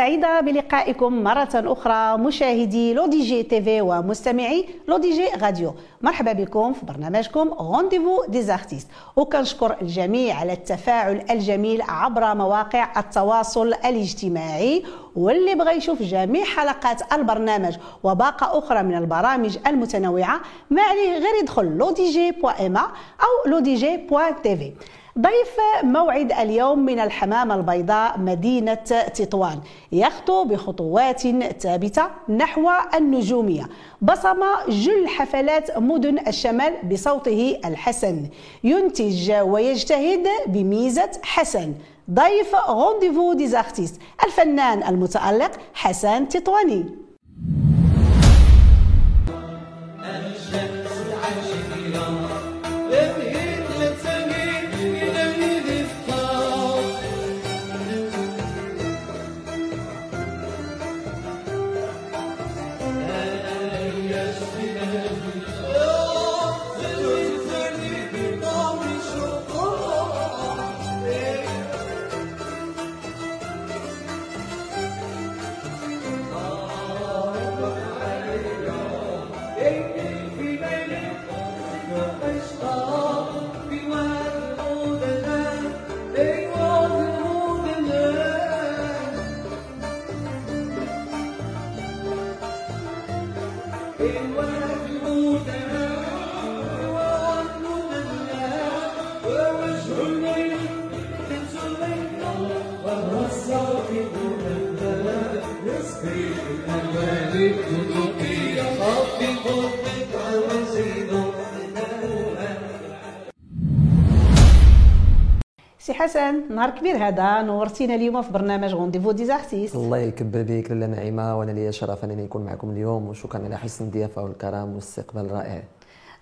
سعيدة بلقائكم مرة أخرى مشاهدي L'ODJ TV ومستمعي L'ODJ Radio. مرحبا بكم في برنامجكم Rendez-vous des artistes وكنشكر الجميع على التفاعل الجميل عبر مواقع التواصل الاجتماعي. واللي بغى يشوف جميع حلقات البرنامج وباقة أخرى من البرامج المتنوعة ما عليه غير يدخل إما أو في ضيف موعد اليوم من الحمامة البيضاء مدينة تطوان يخطو بخطوات ثابتة نحو النجومية بصم جل حفلات مدن الشمال بصوته الحسن ينتج ويجتهد بميزة حسن. ضيف Rendez-vous des artistes الفنان المتألق حسن تطواني. سي حسن نهار كبير هذا. نورتينا اليوم في برنامج Rendez-vous des artistes الله يكبر بك لاله نعيمة وأنا لي شرف أنني نكون معكم اليوم وشكرا على حسن الضيافة والكرم والاستقبال الرائع.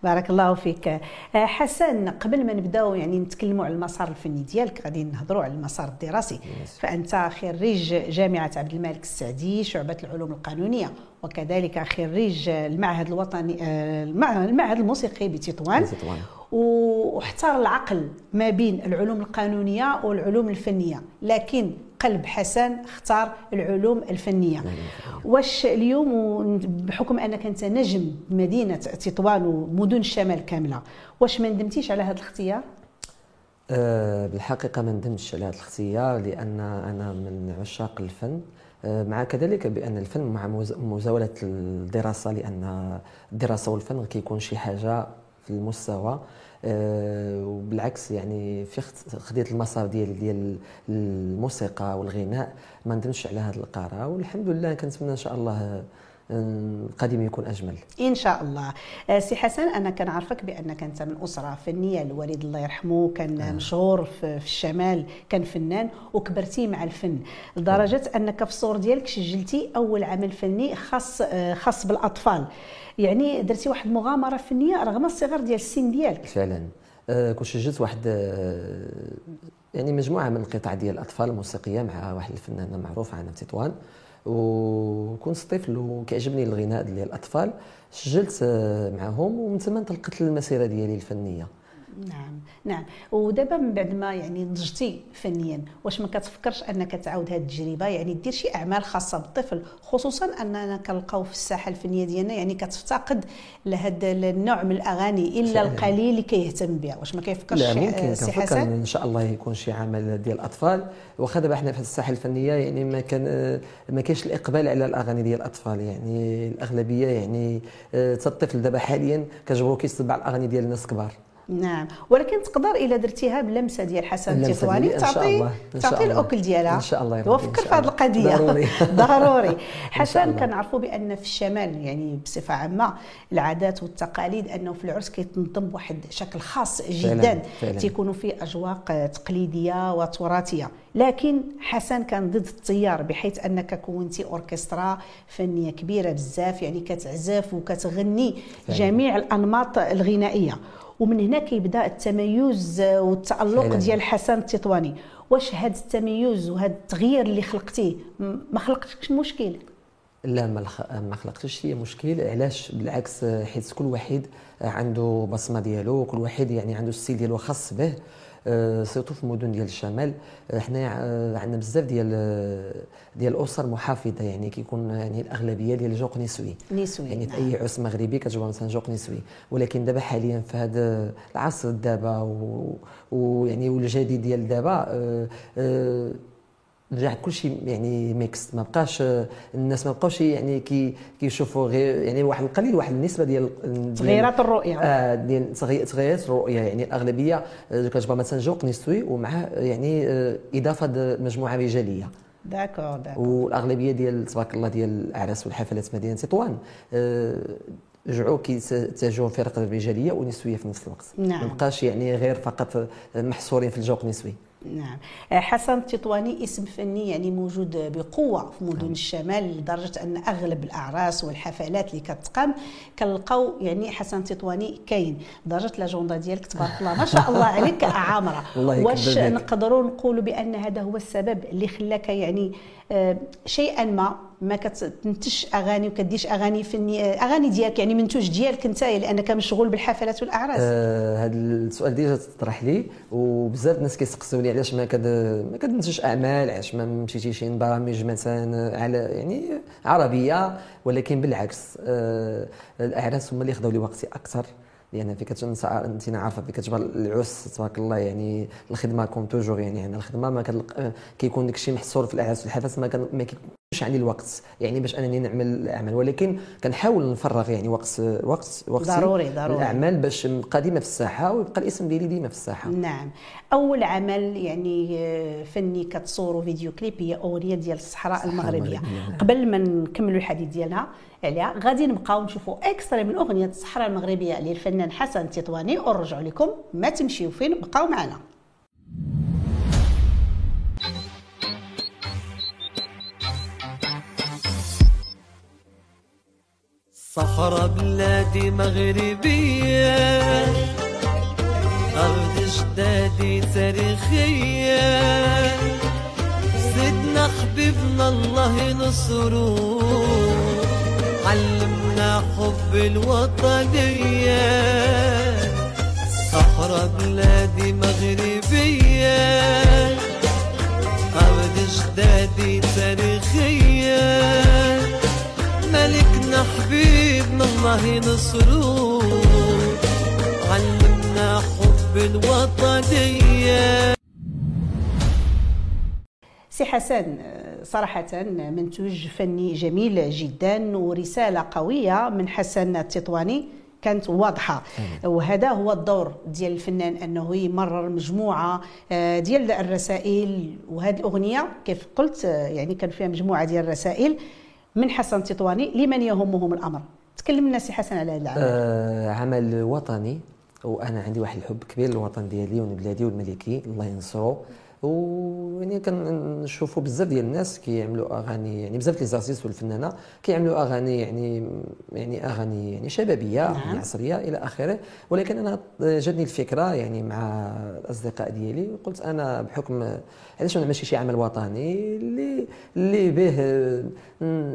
بارك الله فيك. آه، حسن قبل ما نبداو يعني نتكلموا على المسار الفني ديالك غادي نهضروا على المسار الدراسي. فأنت خريج جامعة عبد الملك السعدي شعبة العلوم القانونية وكذلك خريج المعهد الوطني آه، المعهد الموسيقي بتطوان. تطوان. واحتار العقل ما بين العلوم القانونية والعلوم الفنية. لكن قلب حسن اختار العلوم الفنية. واش اليوم بحكم أنك أنت نجم مدينة تطوان ومدن الشمال كاملة واش ما ندمتيش على هذا الاختيار؟ أه بالحقيقة ما ندمتش على هذا الاختيار لأن أنا من عشاق الفن. أه مع كذلك بأن الفن مع مزاولة الدراسة لأن الدراسه والفن كيكون شي حاجة في المستوى أه وبالعكس يعني في خديت المسار ديال ديال الموسيقى والغناء ما ندمش على هذا القرار والحمد لله كنتمنى إن شاء الله القادم يكون أجمل. إن شاء الله. آه، سي حسن أنا كنعرفك بأنك أنت من أسرة فنية الوالد الله يرحمه كان آه. مشهور في الشمال كان فنان وكبرتي مع الفن. لدرجة آه. أنك في الصور ديالك سجلتي أول عمل فني خاص آه، خاص بالأطفال. يعني درتي واحد المغامره فنية رغم الصغر ديال السن ديالك. فعلا. آه كنت سجلت واحد آه يعني مجموعة من القطع ديال الأطفال الموسيقية مع واحد الفنانة معروفة عنا في تطوان. وكنت طفل وكيعجبني الغناء ديال الأطفال سجلت معهم ومن ثم انطلقت المسيره ديالي الفنية. نعم نعم. ودابا من بعد ما يعني نضجتي فنيا واش ما كتفكرش أنك تعاود هذه التجربة؟ يعني دير شي أعمال خاصة بالطفل خصوصا أننا كنلقاو في الساحة الفنية ديالنا يعني كتفتقد لهذا النوع من الأغاني إلا فعلا. القليل اللي كيهتم بها. واش ما كيفكرش لا ممكن سي حسن؟ إن شاء الله يكون شي عمل ديال الأطفال. واخا دابا حنا في الساحة الفنية يعني ما كان ما كاينش الإقبال على الأغاني ديال الأطفال. يعني الأغلبية يعني الطفل دابا حاليا كتجبرو كيستبع الأغاني ديال الناس كبار نعم. ولكن تقدر الا درتيها بلمسة ديال حسن التطواني تعطي تعطي الاكل ديالها. إن شاء الله وفكر في هذه القضية. ضروري. ضروري. حسن كنعرفوا بأن في الشمال يعني بصفة عامة العادات والتقاليد أنه في العرس كيتنظم بواحد شكل خاص جدا. تيكونوا فيه أجواق تقليدية وتراثية. لكن حسن كان ضد التيار بحيث أنك كونتي أوركسترا فنية كبيرة بزاف يعني كتعزف وكتغني جميع الأنماط الغنائية. ومن هنا كيبدا التميز والتألق. ديال حسن التطواني واش هذا التميز وهذا التغيير اللي خلقتيه ما خلقتكش مشكل لا ما. ما خلقتش هي مشكل علاش بالعكس حيت كل واحد عنده بصمة ديالو كل واحد يعني عنده style ديالو خاص به surtout في المدن ديال الشمال. آه، حنايا آه، عندنا بزاف ديال آه، ديال الاسر محافظة يعني كيكون يعني الأغلبية ديال الجوق نسوي. نسوي. يعني في. أي عرس مغربي كتجبر مثلا جوق نسوي. ولكن دابا حاليا في هذا العصر دابا ويعني والجديد ديال دابا آه، آه، رجع كلشي يعني mix ما بقاش الناس ما بقاوش يعني كي كيشوفوا غير يعني واحد القليل واحد النسبة ديال تغييرات الرؤية. آه ديال تغي- تغيرات الرؤية يعني الأغلبية آه، كتجبر مثلا جوق نسوي ومعه يعني آه، إضافة مجموعة رجالية. d'accord d'accord. والأغلبية ديال تبارك الله ديال الأعراس والحفلات مدينة تطوان آه، رجعوا كيتجهوا فرق رجالية ونسوية في نفس الوقت. نعم. ما بقاش يعني غير فقط محصورين في الجوق النسوي نعم حسن التطواني اسم فني يعني موجود بقوة في نعم. مدن الشمال لدرجة أن أغلب الأعراس والحفلات اللي كتقام كنلقاو يعني حسن التطواني كاين لدرجة لاجوندا ديالك تبارك الله ما شاء الله عليك عامرة الله يكبر واش. نقدروا نقولوا بأن هذا هو السبب اللي خلاك يعني آه، شيئا ما ما كتنتجش أغاني وكديش أغاني فني آه، أغاني ديالك يعني منتوج ديالك أنت لانك مشغول بالحفلات والأعراس. آه هذا السؤال déjà تطرح لي وبزاف الناس كيسقسوني علاش ما كد ما كدنتجش أعمال علاش ما مشيتيش برامج مثلا على يعني عربية ولكن بالعكس آه الأعراس هما اللي خداو لي وقتي أكثر. لأن في كتنسى أنت عارفة في كتجبر العرس تبارك الله يعني الخدمة comme toujours يعني عندنا الخدمة ما كيكون داكشي محصور في الأعراس والحفلات ما كان ما كيكونش عندي الوقت يعني باش أنني نعمل الأعمال. ولكن كنحاول نفرغ يعني وقت وقت وقتي ضروري- ضروري. الأعمال باش نبقى ديما في الساحة ويبقى الاسم ديالي ديما في الساحة. نعم. أول عمل يعني آه، فني كتصوروا فيديو كليب هي اغنيه ديال الصحراء المغربية. المغربية، نعم. قبل ما نكملوا الحديث ديالها عليها غادي نبقاو نشوفوا اكسترا من أغنية الصحراء المغربية للفنان حسن التطواني ونرجعوا لكم ما تمشيو فين بقاو معنا. صحراء بلادي مغربية. أرض جدادي تاريخية. سيدنا حبيبنا الله ينصرو علمنا حب الوطنية. صحراء بلادي مغربية. أرض جدادي تاريخية. حبيبنا الله ينصرو علمنا حب الوطنية. سي حسن صراحة منتوج فني جميل جدا ورسالة قوية من حسن التطواني. كانت واضحة. وهذا هو الدور ديال الفنان أنه يمرر مجموعة آه، ديال الرسائل. وهذه الأغنية كيف قلت آه، يعني كان فيها مجموعة ديال الرسائل. من حسن التطواني لمن يهمهم الأمر. تكلمنا سي حسن على هذا العمل. آه عمل وطني وأنا عندي واحد الحب كبير للوطن ديالي ولبلادي والملكي الله ينصرو ويعني كنشوفوا بزاف ديال الناس كيعملوا أغاني يعني بزاف les artistes والفنانة كيعملوا أغاني يعني يعني أغاني يعني شبابية نعم. عصرية إلى آخره ولكن أنا جاتني الفكرة يعني مع الأصدقاء ديالي وقلت أنا بحكم علاش ما نعملش شي عمل وطني اللي اللي به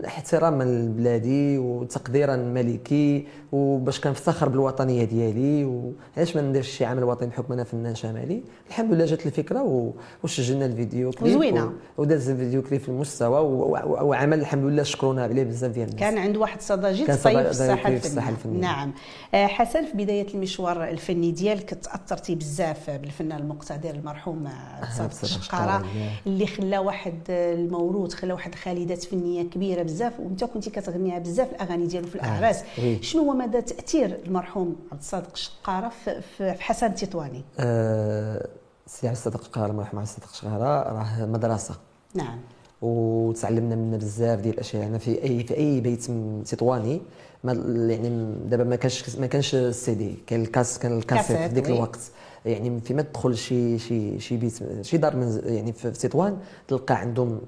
احتراما لبلادي وتقديرا ملكي وباش كنفتخر بالوطنية ديالي وعلاش ما نديرش شي عمل وطني بحكم أنا فنان شمالي الحمد لله جات الفكرة و- وسجلنا الفيديو كليب وزوينة. و- وداز الفيديو كليب في المستوى و- و- وعمل الحمد لله شكرونا عليه بزاف ديال الناس كان عنده واحد صدى جد صدى في الساحة الفنية الفنية. نعم آه، حسن في بداية المشوار الفني ديالك تأثرتي بزاف بالفنان المقتدر المرحوم صادق الشقارة. اللي خلى واحد الموروث خلى واحد خالدات فنية كبيرة بزاف وانت كنتي كتغنيها بزاف الأغاني ديالو في الأعراس. شنو هو مدى تأثير المرحوم عبد الصادق الشقاره في, حسن التطواني آه سي عبد الصادق الله يرحمه عبد الصادق الشغاره راه مدرسة. نعم. وتعلمنا منه بزاف ديال الأشياء. أنا في اي في أي بيت تطواني ما يعني دابا ما كانش ما كانش السي دي كان الكاس كان الكاسيت كاسيت، في ذاك. الوقت. يعني فيما تدخل شي شي شي بيت شي دار من يعني في في تطوان تلقى عندهم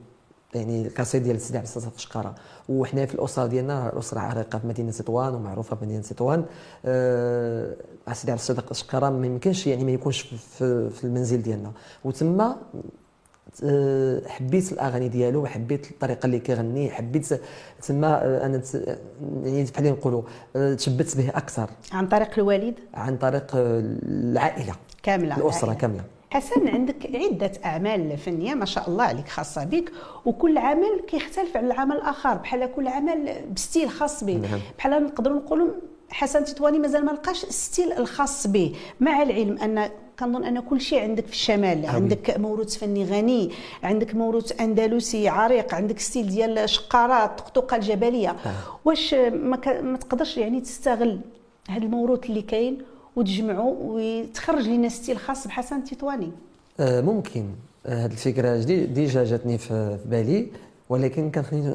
يعني القصيد ديال سيدي عبد الستار قشقره وحنا في الأسرة ديالنا الأسرة عريقه في مدينة تطوان ومعروفة في مدينة تطوان آه سيدي عبد الصادق قشقره ما يمكنش يعني ما يكونش في, في المنزل ديالنا. وتما آه، حبيت الأغاني ديالو وحبيت الطريقة اللي كيغني حبيت تما آه، أنا يعني بحال نقولوا آه، تشبت به أكثر. عن طريق الوالد؟ عن طريق العائلة. كاملة الأسرة العائلة. كاملة. حسن عندك عدة أعمال فنية ما شاء الله عليك خاصة بك وكل عمل كيختلف على العمل الآخر. بحال كل عمل ب style خاص به. نعم. بحال نقدروا نقولوا حسن تطواني مازال ما لقاش ال style الخاص به. مع العلم أن كنظن أن كل شيء عندك في الشمال. عندك موروث فني غني عندك موروث أندلسي عريق عندك style ديال شقارات الطقطقه الجبلية. واش ما, ك... ما تقدرش يعني تستغل هذا الموروث اللي كاين وتجمعه وتخرج لنا style خاص بحسن التطواني آه، ممكن. هذه الفكرة جدي déjà جاتني في بالي ولكن كان خليني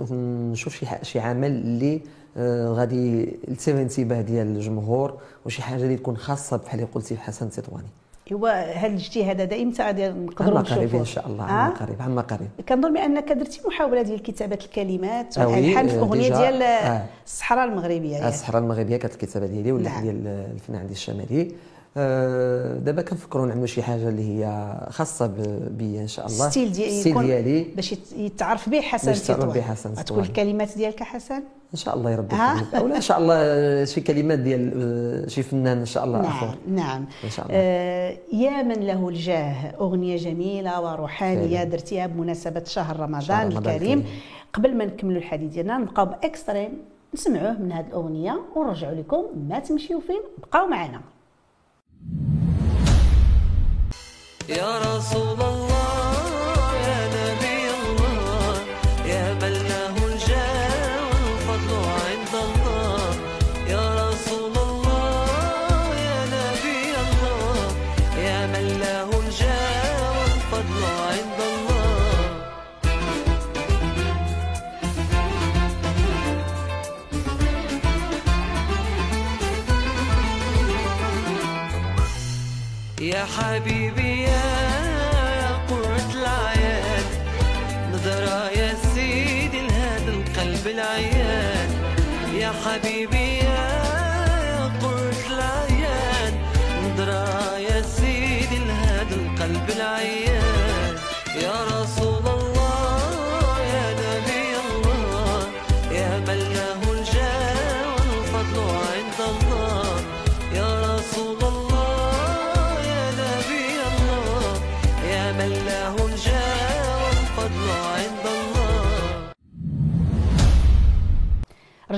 نشوف شي شي عمل اللي آه، غادي يلتفت الانتباه ديال الجمهور وشي حاجة اللي تكون خاصة بحال اللي قلتي بحسن التطواني هو هذا الاجتهاد هذا إمتى غادي نقدروا عما قريب إن شاء الله آه؟ عما قريب عما قريب كنظن بأنك درتي محاولة ديال كتابة الكلمات آه oui، والالحان في آه، أغنية ديال آه. الصحراء المغربية يعني. الصحراء المغربية كانت الكتابة ديالي ولا نعم. ديال الفنان عندي الشمالي آه، دابا كنفكروا نعملوا شي حاجة اللي هي خاصة ب- بي إن شاء الله style ديال ال style يكون ديالي باش يت- يتعرف به حسن باش يتعرف به حسن التطواني. الكلمات ديالك حسن إن شاء الله يا ربي ها؟ يخليك. أولا إن شاء الله آه، شي كلمات ديال آه، شي فنان إن شاء الله نعم اخر نعم إن شاء الله. آه يا من له الجاه أغنية جميلة وروحانية فعلا. درتيها بمناسبة شهر رمضان, شهر رمضان الكريم. قبل ما نكملوا الحديث ديالنا نبقاو بإكستريم نسمعوه من هذه الأغنية ونرجعوا لكم ما تمشيو فين بقاو معنا يا رسول الله يا حبيبي يا قرة العيان. نظرة يا سيدي لهذا القلب العيان. يا حبيبي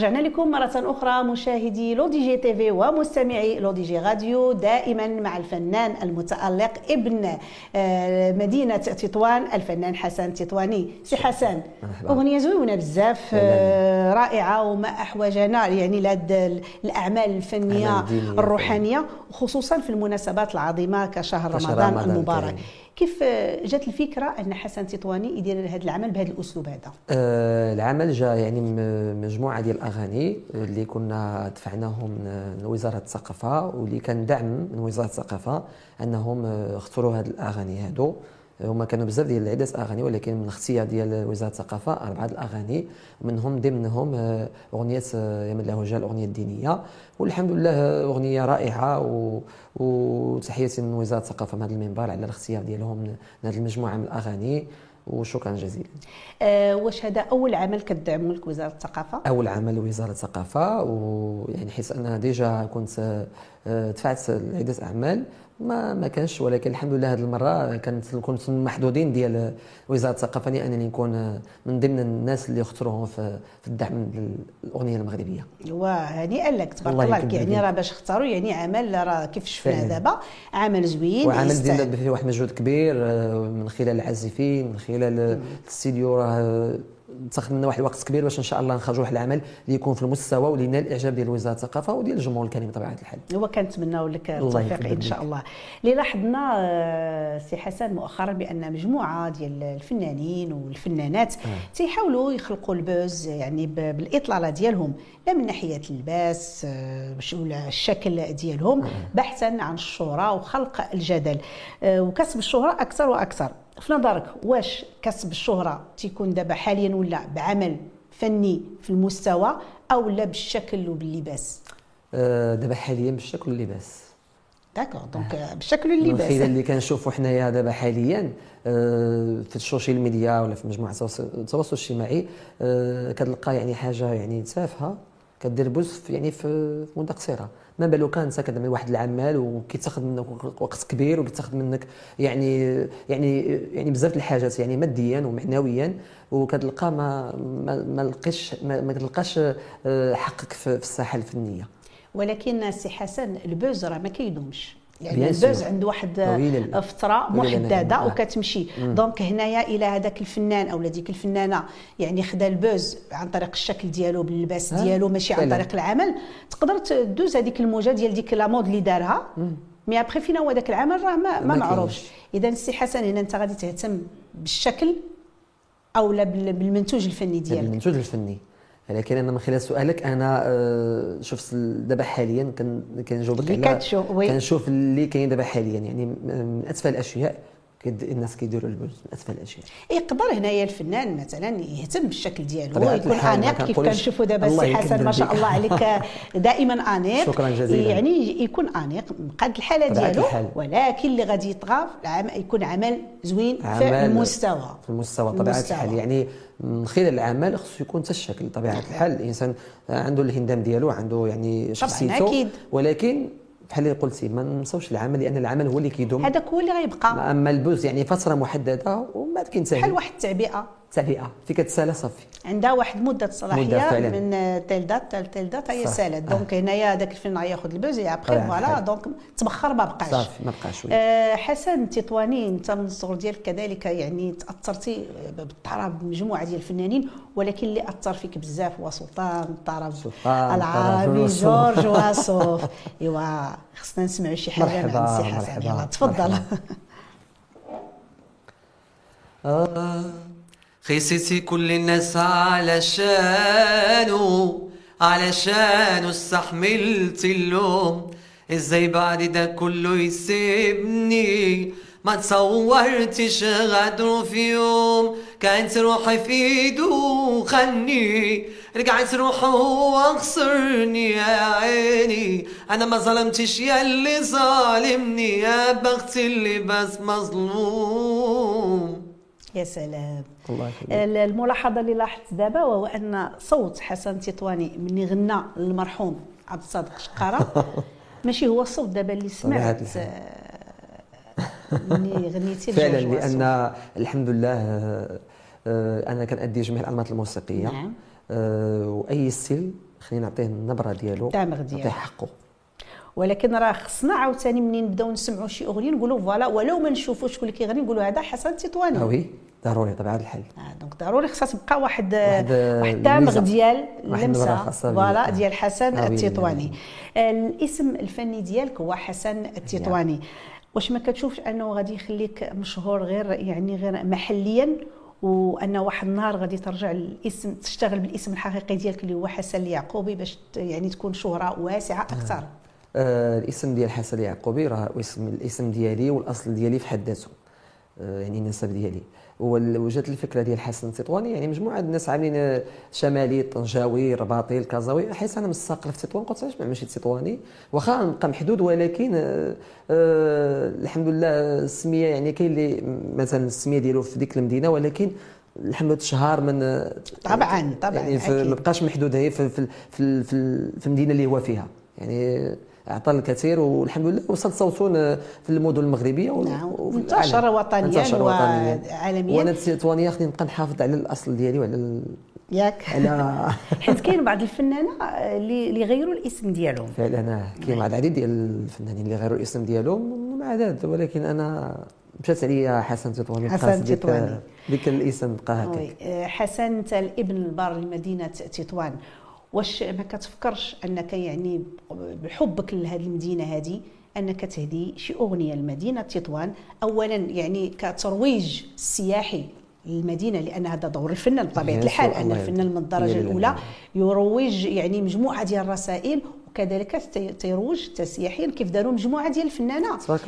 رجعنا لكم مرة أخرى مشاهدي L'ODJ TV ومستمعي L'ODJ Radio دائما مع الفنان المتألق ابن آه، مدينة تطوان الفنان حسن تطواني سي حسن. أغنية زوينة بزاف آه، رائعة وما أحوجنا يعني لهاد الأعمال الفنية الروحانية وخصوصا في المناسبات العظيمة كشهر رمضان المبارك. كيف جات الفكرة أن حسن تطواني يدير هذا العمل بهذا الأسلوب هذا؟ آه، العمل جا يعني مجموعة ديال الأغاني اللي كنا دفعناهم من وزارة الثقافة واللي كان دعم من وزارة الثقافة أنهم آه، اختاروا هاد الأغاني هادو. هما كانوا بزاف ديال عدة أغاني ولكن من اختيار ديال وزارة الثقافة أربعة الأغاني منهم ضمنهم آه، أغنية آه، يا من له جا الأغنية الدينية. والحمد لله آه، أغنية رائعة و... وتحياتي من وزارة الثقافة من هذا المنبر على الاختيار ديالهم من هذه المجموعة من الأغاني. وشكرا جزيلا. آه، واش هذا أول عمل كدعمه لك وزارة الثقافة؟ أول عمل لوزاره الثقافة ويعني حيت أنا ديجا كنت دفعت عدة أعمال. ما ما كانش ولكن الحمد لله هذه المرة كانت كنت من محظوظين ديال وزارة الثقافة لأنني نكون من ضمن الناس اللي اختاروهم في في الدعم للاغنيه المغربية وهنيئا لك تبارك الله يكبر يعني. راه باش اختاروا يعني عمل راه كيف شفنا. دابا عمل زوين وعمل. ديالنا فيه واحد مجهود كبير آه، من خلال العازفين من خلال الاستديو راه تاخذ منا واحد الوقت كبير باش إن شاء الله نخرجوا واحد العمل اللي يكون في المستوى واللي ينال الإعجاب ديال وزارة الثقافة وديال الجمهور الكريم بطبيعة الحال. هو كنتمناو لك التوفيق إن شاء. الله. اللي لاحظنا آه، سي حسن مؤخرا بأن مجموعة ديال الفنانين والفنانات تيحاولوا يخلقوا ال buzz يعني بالإطلالة ديالهم لا من ناحية اللباس آه، ولا الشكل ديالهم بحثا عن الشهره وخلق الجدل. آه، وكسب الشهره أكثر وأكثر. في نظرك واش كسب الشهرة تيكون دابا حاليا ولا بعمل فني في المستوى أو لا بالشكل وباللباس؟ آه، دابا حاليا بالشكل واللباس. d'accord donc بالشكل من واللباس. الخلال اللي كنشوفوا حنايا دابا حاليا آه، في السوشيال ميديا ولا في مجموعة التواصل الاجتماعي آه، كتلقى يعني حاجة يعني تافهة كدير buzz يعني في في مده قصيره ما بالو كان انت كتعمل واحد العمل وكيتاخذ منك وقت كبير وكيتاخذ منك يعني يعني يعني بزاف الحاجات يعني ماديا ومعنويا وكتلقى ما ما لقيش ما, ما كتلقاش آه، حقك في الساحه الفنية. ولكن سي حسن ال buzz راه ما كيدومش. يعني ال buzz. عنده واحد فتره. محددة. وكتمشي donc هنايا إلى هذاك الفنان أو ديك الفنانة يعني خدا ال buzz عن طريق الشكل ديالو باللباس. ديالو ماشي عن. طريق العمل تقدر تدوز هذيك الموجة ديال ديك la mode اللي دارها mais après فين هو ذاك العمل راه ما, ما معروفش. إذا السي حسن هنا أنت غادي تهتم بالشكل أو لا بال- بالمنتوج الفني ديالك المنتوج الفني لكن أنا من خلال سؤالك أنا آه، شفت دابا حاليا كن- كنجاوبك على. كنشوف اللي كاين دابا حاليا يعني من اتفه الأشياء كد- الناس كيديروا البوز من اتفه الأشياء يقدر هنايا الفنان مثلا يهتم بالشكل ديالو طبيعة يكون الحال ما انيق كيف كنشوفوا دابا السي حسن ما شاء. الله عليك دائما انيق شكراً جزيلاً. يعني يكون انيق قد الحالة ديالو الحال. ولكن اللي غادي يطغى يكون عمل زوين في عمل المستوى في المستوى طبيعة. الحال يعني من خلال العمل خصو يكون حتى الشكل طبيعة الحال الإنسان عنده الهندام ديالو عنده يعني شخصيته. ولكن بحال اللي قلتي ما نساوش العمل لأن العمل هو اللي كيدوم. هذاك هو اللي غيبقى. أما ال buzz يعني فتره محددة بعد كينتهي. بحال واحد التعبئة. تعبئه في كتسالى صافي عندها واحد مدة صلاحية. من telle date telle telle date هي. سالت آه. donc هنايا هذاك الفيلم غياخذ ال buzz après voilà. donc تبخر ما بقاش صافي ما بقاش. آه، حسن تطواني انت من الصغر ديالك كذلك يعني تأثرتي بالطرب بمجموعه ديال الفنانين ولكن اللي أثر فيك بزاف هو سلطان الطرب العربي جورج وأسوف إيوا خصنا نسمعوا شي حاجة مرحبا، عن سي حسن يلا تفضل. آه خيستي كل الناس علشانه علشانه استحملت اللوم. إزاي بعد ده كله يسيبني؟ ما تصورتش غدره في يوم. كانت روحي في ايده خني رجعت روحه وخسرني يا عيني. أنا ما ظلمتش يا اللي ظالمني يا بخت اللي بس مظلوم. يا سلام الله يخليك الملاحظة اللي لاحظت دابا وهو أن صوت حسن تطواني مني غنى المرحوم عبد الصادق شقارة ماشي هو الصوت دابا اللي سمعت. آه، مني غنيتي فعلا. لأن الحمد لله آه، آه، أنا كنأدي جميع الأنماط الموسيقية نعم. وأي style خلينا نعطيه النبرة ديالو ال timbre ديالو. نعطيه حقه ولكن راه خصنا عاوتاني منين نبداو نسمعوا شي أغنية نقولوا voilà ولو ما نشوفوش شكون اللي كيغني نقولوا هذا حسن تطواني آه oui ضروري طبيعه الحال آه donc ضروري خصها تبقى واحد واحد، آه، ميزة. ديال اللمسه. voilà آه. ديال حسن آه، التطواني الاسم الفني ديالك هو حسن التطواني واش ما كتشوفش أنه غادي يخليك مشهور غير يعني غير محليا؟ وأن واحد النهار غادي ترجع الاسم تشتغل بالاسم الحقيقي ديالك اللي هو حسن اليعقوبي باش يعني تكون شهرة واسعة أكثر. آه، الاسم ديال حسن اليعقوبي راه اسم الاسم ديالي والأصل ديالي في حد ذاته. آه، يعني النسب ديالي. وجات الفكرة ديال حسن التطواني يعني مجموعة الناس عاملين آه، شمالي طنجاوي رباطي الكازاوي. حيت أنا مستقل في تطوان قلت علاش ما ماشي تطواني؟ واخا نبقى محدود ولكن آه، الحمد لله السمية يعني كاين اللي مثلا السمية ديالو في ديك المدينة ولكن الحمد لله تشهر من طبعاً، طبعاً، يعني. ما بقاش محدود هي في في في, في, في المدينة اللي هو فيها. يعني أعطى الكثير والحمد لله وصل صوته في المدن المغربية نعم، وفي انتشر العالم. وطنياً انتشر وطنياً. وعالمياً. وأنا تطوانيه خصني نبقى نحافظ على الأصل ديالي وعلى ال... ياك على حيت كاين بعض الفنانه اللي اللي غيروا الاسم ديالهم فعلا أنا كاين بعض العديد ديال الفنانين اللي غيروا الاسم ديالهم ذلك ولكن أنا مشات عليا حسن تطواني حسن تطواني. ديك الاسم بقى هكاك حسن انت الابن البار لمدينة تطوان واش ما كتفكرش انك يعني بحبك لهذه المدينة هذه انك تهدي شي أغنية لمدينة تطوان اولا يعني كترويج سياحي للمدينة لأن هذا دور الفنان بطبيعة الحال أن الفنان من الدرجة الأولى. يروج يعني مجموعة ديال الرسائل وكذلك تي- تيروج تسياحيا كيف داروا مجموعة ديال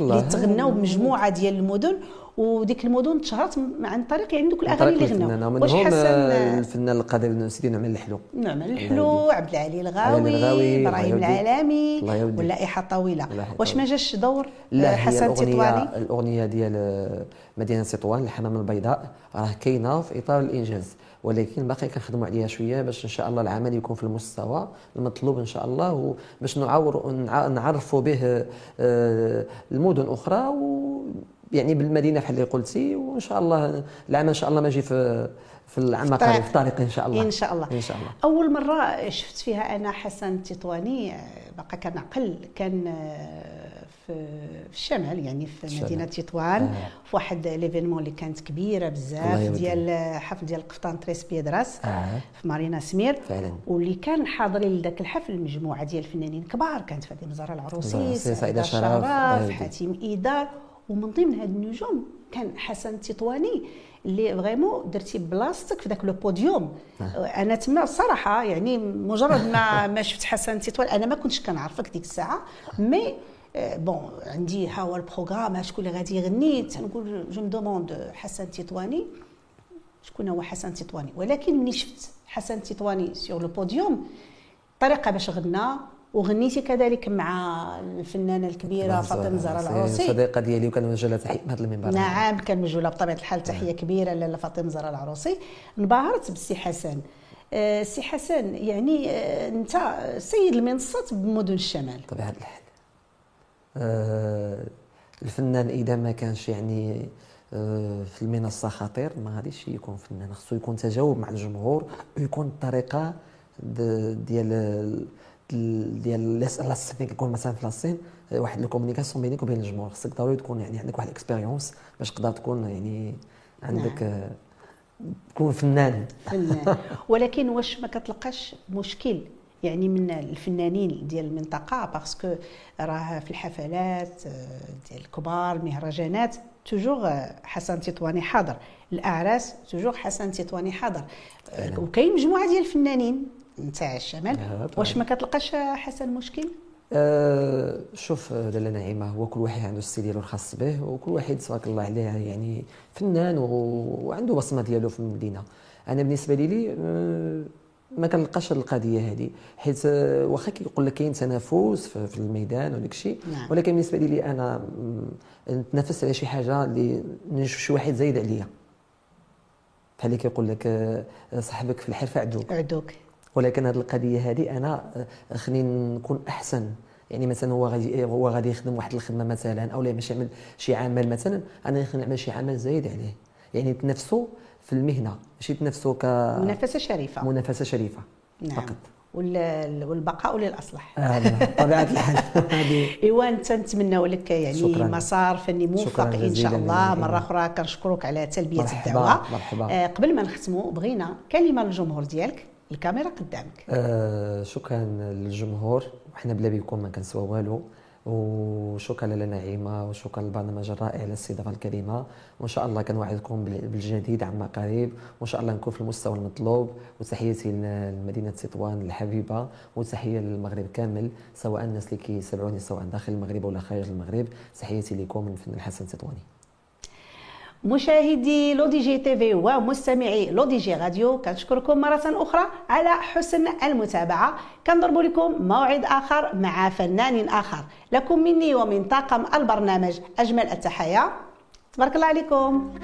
الله. اللي تغناو بمجموعة ديال المدن وديك المدن تشهرت عن طريق يعني دوك الأغاني اللي غناو واش حسن آه، الفنان القدير سيدي نعمان الحلو نعم الله الحلو عبد العلي الغاوي إبراهيم. العالمي. واللائحة طويلة واش ما. جاش دور آه، حسن تطواني الأغنية ديال آه، مدينة تطوان الحمام البيضاء راه كاينة في إطار الإنجاز ولكن باقي كنخدموا عليها شوية باش إن شاء الله العمل يكون في المستوى المطلوب إن شاء الله وباش نعور نع- نعرفوا به آه، المدن أخرى و يعني بالمدينة بحال اللي قلتي وإن شاء الله العمل إن شاء الله ماجي في في العام. قريب في طريق إن شاء الله إن شاء الله إن شاء الله أول مرة شفت فيها أنا حسن التطواني آه، بقى كنعقل كان آه، في الشمال يعني في الشمال. مدينة تطوان آه. في واحد l'événement اللي كانت كبيرة بزاف. ديال آه، حفل ديال القفطان تريس بيدراس آه. في مارينا سمير فعلا واللي كان حاضرين لذاك الحفل مجموعة ديال الفنانين كبار كانت فاطمه زهراء العروسي سعيدة شرف، يهديك. حاتم ايدار ومن ضمن هاد النجوم كان حسن التطواني اللي vraiment درتي بلاصتك في ذاك le podium أنا تما الصراحه يعني مجرد ما ما شفت حسن التطواني أنا ما كنتش كنعرفك ديك الساعة mais آه، bon عندي ها هو ال programme شكون اللي غادي يغني تنقول je demande حسن التطواني شكون هو حسن التطواني ولكن ملي شفت حسن التطواني sur le podium الطريقة باش غنى وغنيتي كذلك مع الفنانة الكبيرة فاطمة زهراء العروسي. صديقة ديالي وكنوجه لها تحية من هذا المنبر. نعم كان مجهولة بطبيعة الحال تحية كبيرة لاله فاطمه زهراء العروسي. انبهرت بالسي حسن. آه، سي حسن يعني آه، انت سيد المنصات بمدن الشمال. بطبيعة الحال. الفنان إذا ما كانش يعني آه، في المنصه خطير ما غاديش يكون فنان. خصو يكون تجاوب مع الجمهور ويكون الطريقة ديال ال- ديال la scène كيكون مثلا في la scène واحد ال communication بينك وبين الجمهور. خصك ضروري تكون يعني عندك واحد ال expérience باش تقدر تكون يعني عندك آه، تكون فنان. فنان. ولكن واش ما كتلقاش مشكل يعني من الفنانين ديال المنطقة parce que راه في الحفلات آه، ديال الكبار المهرجانات toujours آه، حسن تطواني حاضر. الأعراس توجور حسن تطواني حاضر. آه، وكاين مجموعة ديال الفنانين نتاع الشمال. آه،. واش ما كتلقاش آه، حسن مشكل؟ أه شوف آه، لاله نعيمه. هو كل واحد عنده السي ديالو الخاص به وكل واحد تبارك الله عليه يعني فنان وعنده بصمة ديالو في المدينة. أنا بالنسبة لي أه ما كنلقاش القضية هذه حيت آه، واخا كيقول لك كاين تنافس في الميدان وداك الشيء. نعم. ولكن بالنسبة لي أنا نتنافس على شي حاجة اللي نشوف شي واحد زايد عليا. بحال اللي كيقول لك آه، صاحبك في الحرفة عدوك. عدوك. ولكن هذه القضية هذه أنا آه، خليني نكون أحسن. يعني مثلا هو غادي هو غادي يخدم واحد الخدمة مثلا أو لا باش يعمل شي عمل مثلا أنا خليني نعمل شي عمل زايد عليه. يعني تنافسوا في المهنة ماشي؟ تنافسوا منافسة شريفة. كمنافسه شريفة نعم. فقط. وال- والبقاء للاصلح هذا طبيعة الحال. ايوا انت نتمنوا لك يعني شكراً. مسار فني موفق إن شاء الله. مرة أخرى كنشكرك على تلبية مرحبا، الدعوة. مرحبا. آه قبل ما نختموا بغينا كلمة للجمهور ديالك. الكاميرا قدامك. آه شكرا للجمهور. وحنا بلا بكم ما كنسوا والو. وشكرا لاله نعيمه وشكرا للبرنامج الرائع للاستضافه الكريمة. وإن شاء الله كنوعدكم بال- بالجديد عما قريب. وإن شاء الله نكون في المستوى المطلوب. وتحياتي لمدينة تطوان الحبيبة. وتحية للمغرب كامل. سواء الناس اللي كيسمعوني سواء داخل المغرب ولا خارج المغرب. تحياتي لكم من الفنان حسن تطواني مشاهدي لو دي جي تي في ومستمعي لو دي جي راديو كنشكركم مرة أخرى على حسن المتابعة. كنضرب لكم موعد آخر مع فنان آخر. لكم مني ومن طاقم البرنامج أجمل التحايا. تبارك الله عليكم.